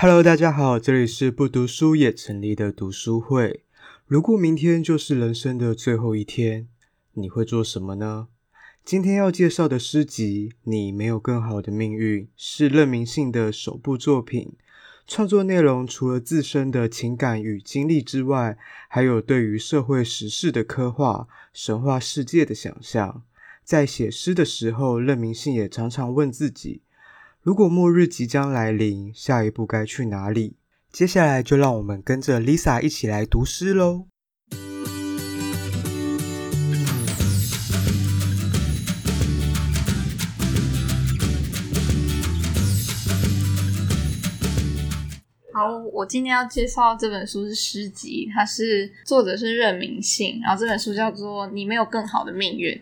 Hello，大家好，这里是不读书也成立的读书会。如果明天就是人生的最后一天，你会做什么呢？今天要介绍的诗集《你没有更好的命运》是任明信的首部作品。创作内容除了自身的情感与经历之外，还有对于社会时事的刻画、神话世界的想象。在写诗的时候，任明信也常常问自己。如果末日即将来临，下一步该去哪里？接下来就让我们跟着 Lisa 一起来读诗喽。好，我今天要介绍这本书是诗集，它是作者是任明信，然后这本书叫做《你没有更好的命运》，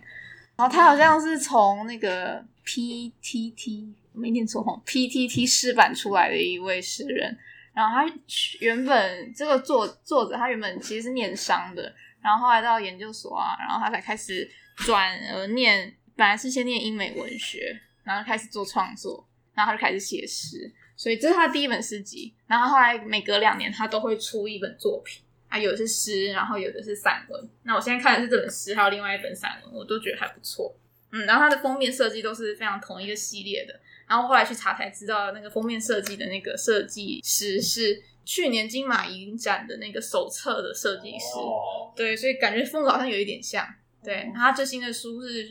然后它好像是从那个 PTT。没念错哈，PTT 诗版出来的一位诗人，然后他原本这个作作者他原本其实是念商的，然后后来到研究所啊，然后他才开始转而念，本来是先念英美文学，然后开始做创作，然后他就开始写诗，所以这是他第一本诗集，然后后来每隔两年他都会出一本作品，啊，有的是诗，然后有的是散文，那我现在看的是这本诗，还有另外一本散文，我都觉得还不错，嗯，然后他的封面设计都是非常同一个系列的。然后后来去查才知道，那个封面设计的那个设计师是去年金马影展的那个手册的设计师。哦。对，所以感觉风格好像有一点像。对，他最新的书是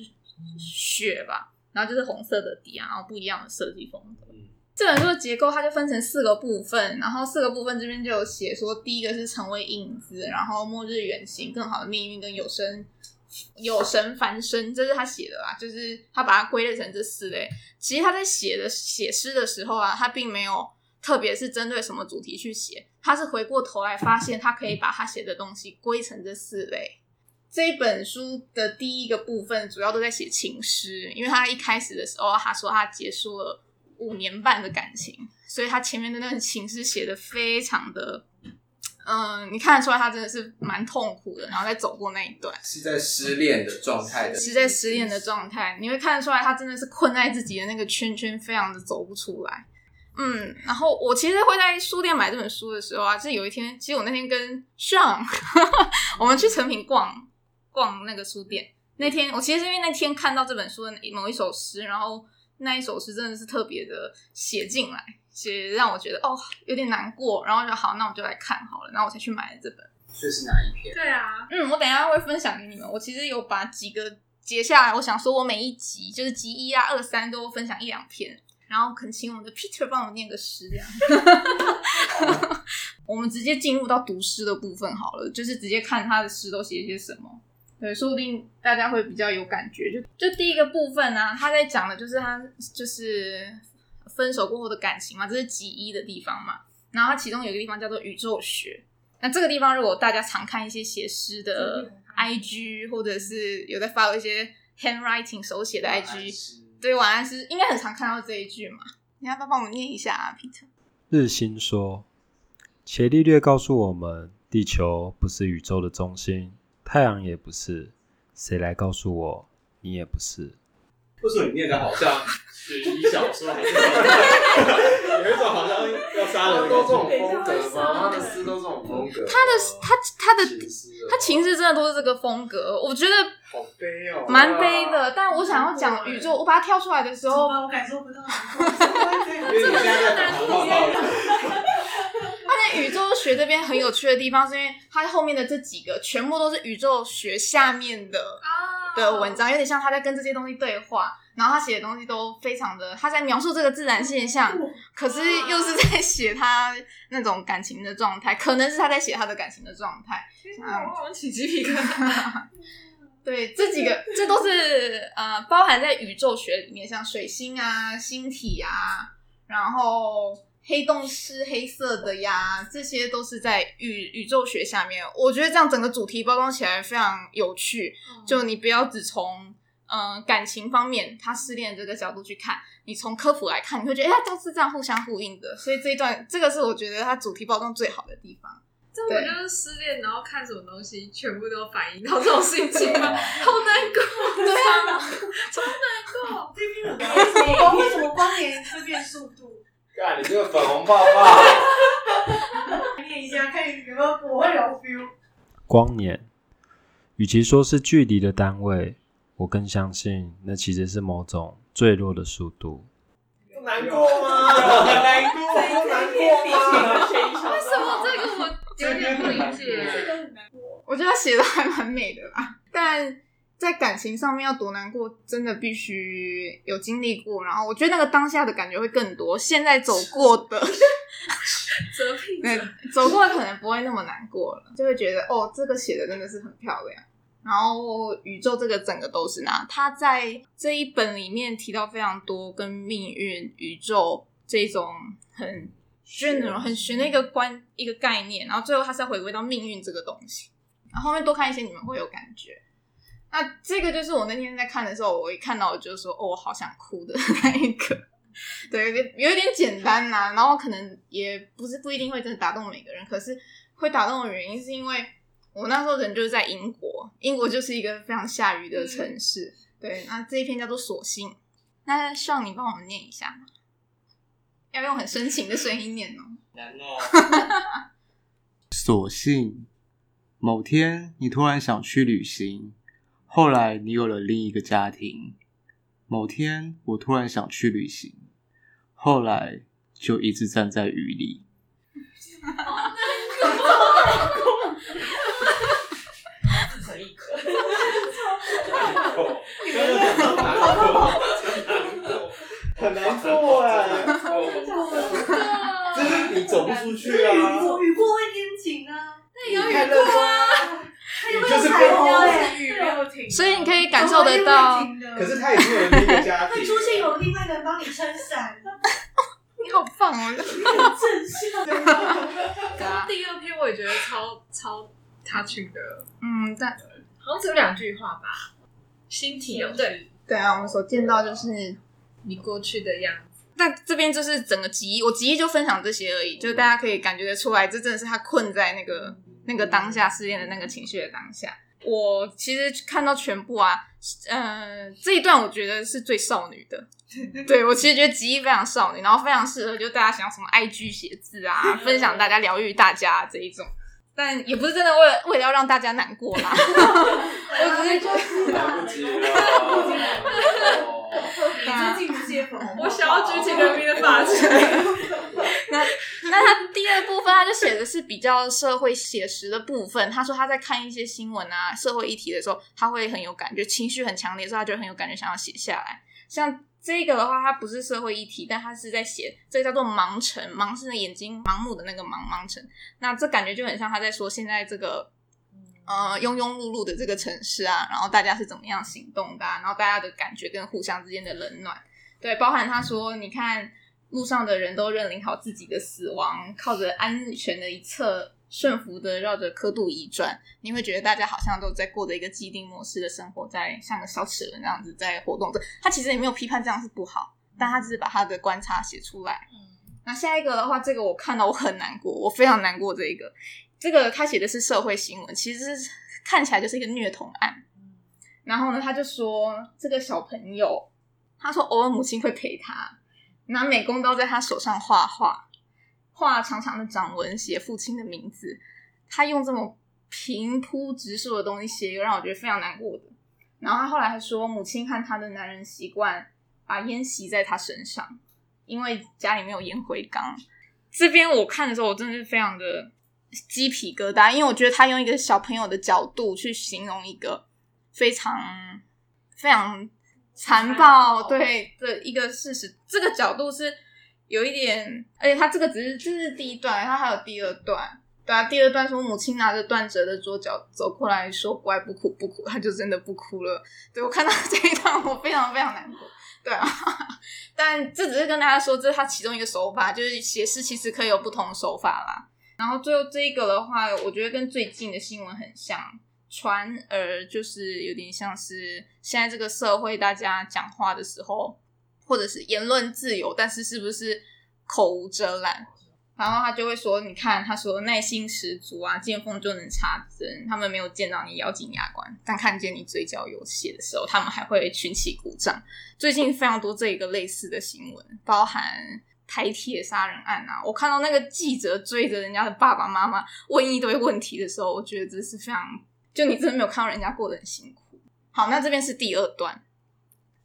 雪吧，然后就是红色的底啊，然后不一样的设计风格。嗯。这本书的结构它就分成四个部分，然后四个部分这边就有写说，第一个是成为影子，然后末日远行，更好的命运跟有声。有神凡身，这是他写的啦，就是他把它归类成这四类。其实他在写的写诗的时候啊，他并没有特别是针对什么主题去写，他是回过头来发现他可以把他写的东西归成这四类。这一本书的第一个部分主要都在写情诗，因为他一开始的时候他说他结束了五年半的感情，所以他前面的那个情诗写的非常的。嗯，你看得出来他真的是蛮痛苦的，然后再走过那一段，是在失恋的状态的，是在失恋的状态，你会看得出来他真的是困在自己的那个圈圈，非常的走不出来。嗯，然后我其实会在书店买这本书的时候啊，就是有一天，其实我那天跟 Sean 我们去成品逛逛那个书店，那天我其实是因为那天看到这本书的某一首诗，然后那一首诗真的是特别的写进来。写让我觉得哦有点难过，然后就好，那我就来看好了，然后我才去买了这本。这是哪一篇？对啊，嗯，我等一下会分享给你们。我其实有把几个截下来，我想说我每一集就是集一啊、二三都分享一两篇，然后恳请我们的 Peter 帮我念个诗这样。我们直接进入到读诗的部分好了，就是直接看他的诗都写些什么。对，说不定大家会比较有感觉。就就第一个部分呢、啊，他在讲的就是他就是。分手过后的感情嘛，这是集一的地方嘛。然后它其中有一个地方叫做宇宙学。那这个地方，如果大家常看一些写诗的 IG，或者是有在发一些 handwriting 手写的 IG，对，晚安诗应该很常看到这一句嘛。你要不要帮我们念一下啊，Peter？日心说：“伽利略告诉我们，地球不是宇宙的中心，太阳也不是。谁来告诉我，你也不是？”为什么你念的好像？悬疑小说，有一种好像要杀人，都这种风格吗？他的诗都这种风格。他的他他的他情诗真的都是这个风格，我觉得好悲哦，蛮悲的。但我想要讲宇宙，我把它跳出来的时候，我感受不到。因为你现在在宇宙学这边很有趣的地方，是因为它后面的这几个全部都是宇宙学下面的的文章，有点像他在跟这些东西对话。然后他写的东西都非常的，他在描述这个自然现象，可是又是在写他那种感情的状态，可能是他在写他的感情的状态。我起鸡皮疙瘩。对，这几个这都是呃包含在宇宙学里面，像水星啊、星体啊，然后黑洞是黑色的呀，这些都是在宇宇宙学下面。我觉得这样整个主题包装起来非常有趣，就你不要只从。嗯，感情方面，他失恋这个角度去看，你从科普来看，你会觉得哎，都是这样互相呼应的。所以这一段，这个是我觉得他主题包装最好的地方。这我就是失恋，然后看什么东西，全部都反映到这种心情吗？好难过，对啊，超难过。为什么光？为什么光年会变速度？干，你这个粉红泡泡。念一下，看有没有不会有 feel。光年，与其说是距离的单位，我更相信那其实是某种坠落的速度。难过吗？很难过，很难过吗？为什么这个我有点不理解？这个很难过。我觉得他写的还蛮美的啦，但在感情上面要多难过，真的必须有经历过。然后我觉得那个当下的感觉会更多。现在走过的，折屁对，走过的可能不会那么难过了，就会觉得哦，这个写的真的是很漂亮。然后宇宙这个整个都是那，他在这一本里面提到非常多跟命运、宇宙这种很 general 很玄的一个观一个概念。然后最后他是要回归到命运这个东西。然后后面多看一些，你们会有感觉。那这个就是我那天在看的时候，我一看到我就是说，哦，我好想哭的 那一个。对，有一点简单呐、啊，然后可能也不是不一定会真的打动每个人，可是会打动的原因是因为。我那时候人就是在英国，英国就是一个非常下雨的城市。嗯、对，那这一篇叫做《索性》，那希望你帮我们念一下，要用很深情的声音念哦。难哦。索性，某天你突然想去旅行，后来你有了另一个家庭。某天我突然想去旅行，后来就一直站在雨里。很难过哎，这是你走不出去啊！雨过会天晴啊，那也要雨过啊，雨就是彩虹，雨没有停，所以你可以感受得到。可是他也是有另一个家庭，会出现有另外一个人帮你撑伞。你好棒哦，很正向。第二篇我也觉得超超 touching 的，嗯，但好像只有两句话吧。心体有对对啊，我们所见到就是你过去的样子。那这边就是整个集，我集就分享这些而已，就是大家可以感觉得出来，这真的是他困在那个那个当下失恋的那个情绪的当下。我其实看到全部啊，呃，这一段我觉得是最少女的。对，我其实觉得集非常少女，然后非常适合就大家想要什么 IG 写字啊，分享大家疗愈大家这一种。但也不是真的为了为了要让大家难过啦，我只是就是 来不及了，你最近不接我想要举起人民的发锤。那 那他第二部分他就写的是比较社会写实的部分。他说他在看一些新闻啊、社会议题的时候，他会很有感觉，情绪很强烈，所以他就很有感觉，想要写下来。像。这个的话，它不是社会议题，但它是在写这个叫做盲城，盲是眼睛盲目的那个盲盲城。那这感觉就很像他在说现在这个呃庸庸碌碌的这个城市啊，然后大家是怎么样行动的啊，然后大家的感觉跟互相之间的冷暖，对，包含他说，你看路上的人都认领好自己的死亡，靠着安全的一侧。顺服的绕着刻度一转，你会觉得大家好像都在过着一个既定模式的生活，在像个小齿轮那样子在活动着。他其实也没有批判这样是不好，但他只是把他的观察写出来。嗯，那下一个的话，这个我看到我很难过，我非常难过。这一个，这个他写的是社会新闻，其实是看起来就是一个虐童案。然后呢，他就说这个小朋友，他说偶尔母亲会陪他拿美工刀在他手上画画。画长长的掌纹，写父亲的名字。他用这么平铺直述的东西写一个让我觉得非常难过的。然后他后来还说，母亲和他的男人习惯把烟吸在他身上，因为家里没有烟灰缸。这边我看的时候，我真的是非常的鸡皮疙瘩，因为我觉得他用一个小朋友的角度去形容一个非常非常残暴对的一个事实，这个角度是。有一点，而且他这个只是这是第一段，他还有第二段，对啊，第二段说母亲拿着断折的桌角走过来说：“乖，不哭不哭。”他就真的不哭了。对，我看到这一段，我非常非常难过。对啊，但这只是跟大家说，这是他其中一个手法，就是写诗其实可以有不同的手法啦。然后最后这一个的话，我觉得跟最近的新闻很像，传而就是有点像是现在这个社会大家讲话的时候。或者是言论自由，但是是不是口无遮拦？然后他就会说：“你看，他说耐心十足啊，见缝就能插针。他们没有见到你咬紧牙关，但看见你嘴角有血的时候，他们还会群起鼓掌。”最近非常多这一个类似的新闻，包含台铁杀人案啊，我看到那个记者追着人家的爸爸妈妈问一堆问题的时候，我觉得这是非常，就你真的没有看到人家过得很辛苦。好，那这边是第二段，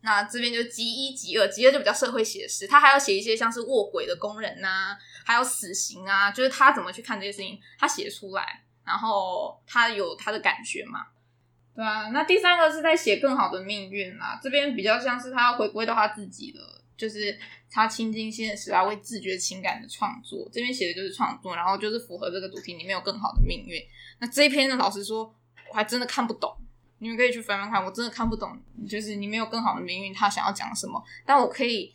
那这边就集一集二，集二就比较社会写实，他还要写一些像是卧轨的工人呐、还有死刑啊，就是他怎么去看这些事情，他写出来，然后他有他的感觉嘛。对啊，那第三个是在写更好的命运啦，这边比较像是他要回归到他自己的。就是他亲近现实啊，为自觉情感的创作，这边写的就是创作，然后就是符合这个主题，你没有更好的命运。那这一篇呢，老实说，我还真的看不懂，你们可以去翻翻看，我真的看不懂。就是你没有更好的命运，他想要讲什么？但我可以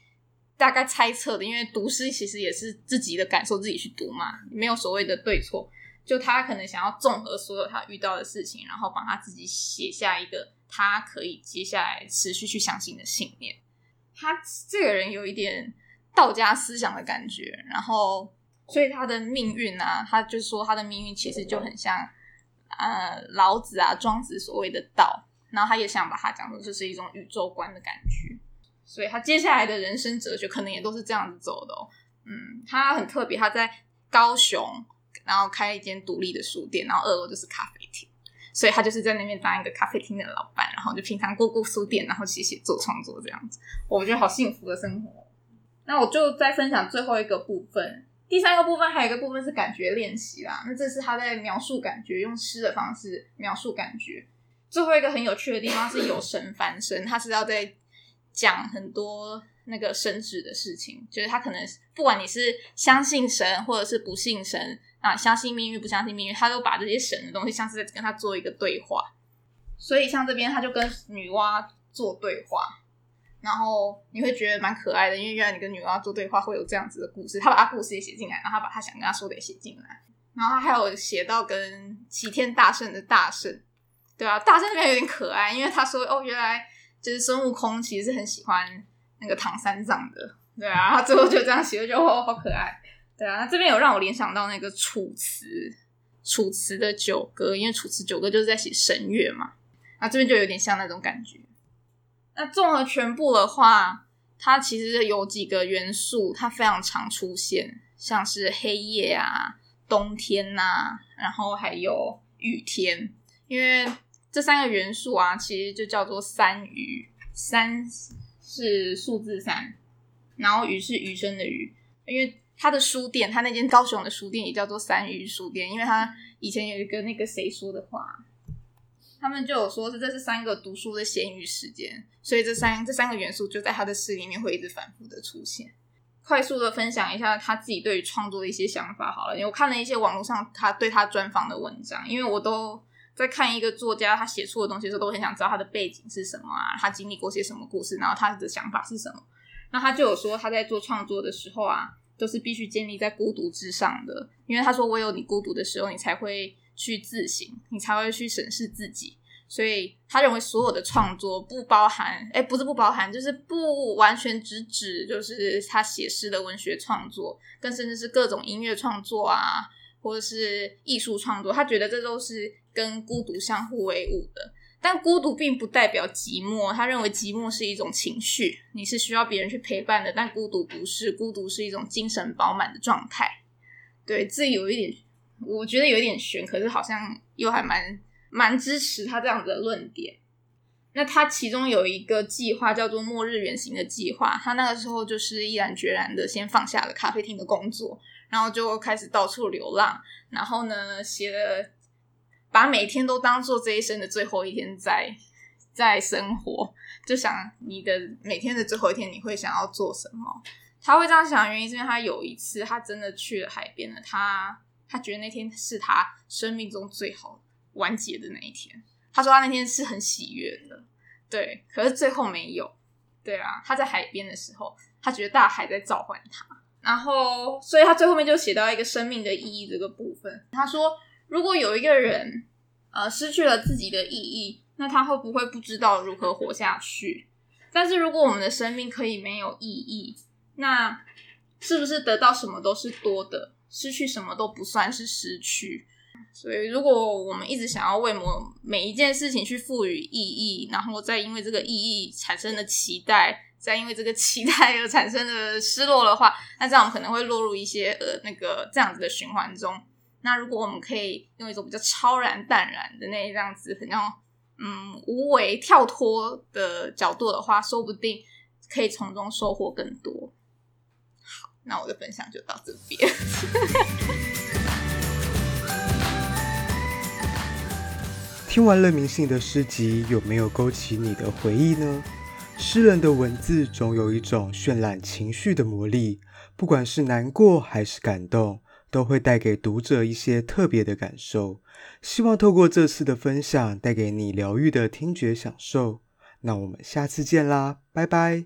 大概猜测的，因为读诗其实也是自己的感受，自己去读嘛，没有所谓的对错。就他可能想要综合所有他遇到的事情，然后帮他自己写下一个他可以接下来持续去相信的信念。他这个人有一点道家思想的感觉，然后所以他的命运啊，他就说他的命运其实就很像呃老子啊庄子所谓的道，然后他也想把它讲成这是一种宇宙观的感觉，所以他接下来的人生哲学可能也都是这样子走的哦。嗯，他很特别，他在高雄然后开一间独立的书店，然后二楼就是咖啡厅。所以他就是在那边当一个咖啡厅的老板，然后就平常过过书店，然后写写作创作这样子，我觉得好幸福的生活。那我就再分享最后一个部分，第三个部分还有一个部分是感觉练习啦。那这是他在描述感觉，用诗的方式描述感觉。最后一个很有趣的地方是有神翻身，他是要在讲很多那个神旨的事情，就是他可能不管你是相信神或者是不信神。啊，相信命运不相信命运，他都把这些神的东西像是在跟他做一个对话。所以像这边他就跟女娲做对话，然后你会觉得蛮可爱的，因为原来你跟女娲做对话会有这样子的故事。他把他故事也写进来，然后他把他想跟他说的也写进来，然后他还有写到跟齐天大圣的大圣，对啊，大圣这边有点可爱，因为他说哦，原来就是孙悟空其实是很喜欢那个唐三藏的，对啊，他最后就这样写，我觉得哦，好可爱。对啊，那这边有让我联想到那个楚辞，楚辞的九歌，因为楚辞九歌就是在写神乐嘛，那这边就有点像那种感觉。那综合全部的话，它其实有几个元素，它非常常出现，像是黑夜啊、冬天呐、然后还有雨天，因为这三个元素啊，其实就叫做三余，三是数字三，然后余是余生的余，因为。他的书店，他那间高雄的书店也叫做三余书店，因为他以前有一个那个谁说的话，他们就有说是这是三个读书的闲余时间，所以这三这三个元素就在他的诗里面会一直反复的出现。快速的分享一下他自己对于创作的一些想法好了，因为我看了一些网络上他对他专访的文章，因为我都在看一个作家他写出的东西的时候，都很想知道他的背景是什么啊，他经历过些什么故事，然后他的想法是什么。那他就有说他在做创作的时候啊。都是必须建立在孤独之上的，因为他说，唯有你孤独的时候，你才会去自省，你才会去审视自己。所以他认为所有的创作不包含，哎，不是不包含，就是不完全只指就是他写诗的文学创作，更甚至是各种音乐创作啊，或者是艺术创作，他觉得这都是跟孤独相互为伍的。但孤独并不代表寂寞，他认为寂寞是一种情绪，你是需要别人去陪伴的。但孤独不是，孤独是一种精神饱满的状态。对，这有一点，我觉得有点玄，可是好像又还蛮蛮支持他这样子的论点。那他其中有一个计划叫做“末日远行”的计划，他那个时候就是毅然决然的先放下了咖啡厅的工作，然后就开始到处流浪，然后呢写了。把每天都当做这一生的最后一天在在生活，就想你的每天的最后一天，你会想要做什么？他会这样想的原因是因为他有一次他真的去了海边了，他他觉得那天是他生命中最好完结的那一天。他说他那天是很喜悦的，对，可是最后没有。对啊，他在海边的时候，他觉得大海在召唤他，然后所以他最后面就写到一个生命的意义这个部分。他说。如果有一个人，呃，失去了自己的意义，那他会不会不知道如何活下去？但是如果我们的生命可以没有意义，那是不是得到什么都是多的，失去什么都不算是失去？所以，如果我们一直想要为某每一件事情去赋予意义，然后再因为这个意义产生的期待，再因为这个期待而产生的失落的话，那这样可能会落入一些呃那个这样子的循环中。那如果我们可以用一种比较超然淡然的那样子，很像嗯无为跳脱的角度的话，说不定可以从中收获更多。那我的分享就到这边。听完了明信的诗集，有没有勾起你的回忆呢？诗人的文字总有一种渲染情绪的魔力，不管是难过还是感动，都会带给读者一些特别的感受。希望透过这次的分享，带给你疗愈的听觉享受。那我们下次见啦，拜拜。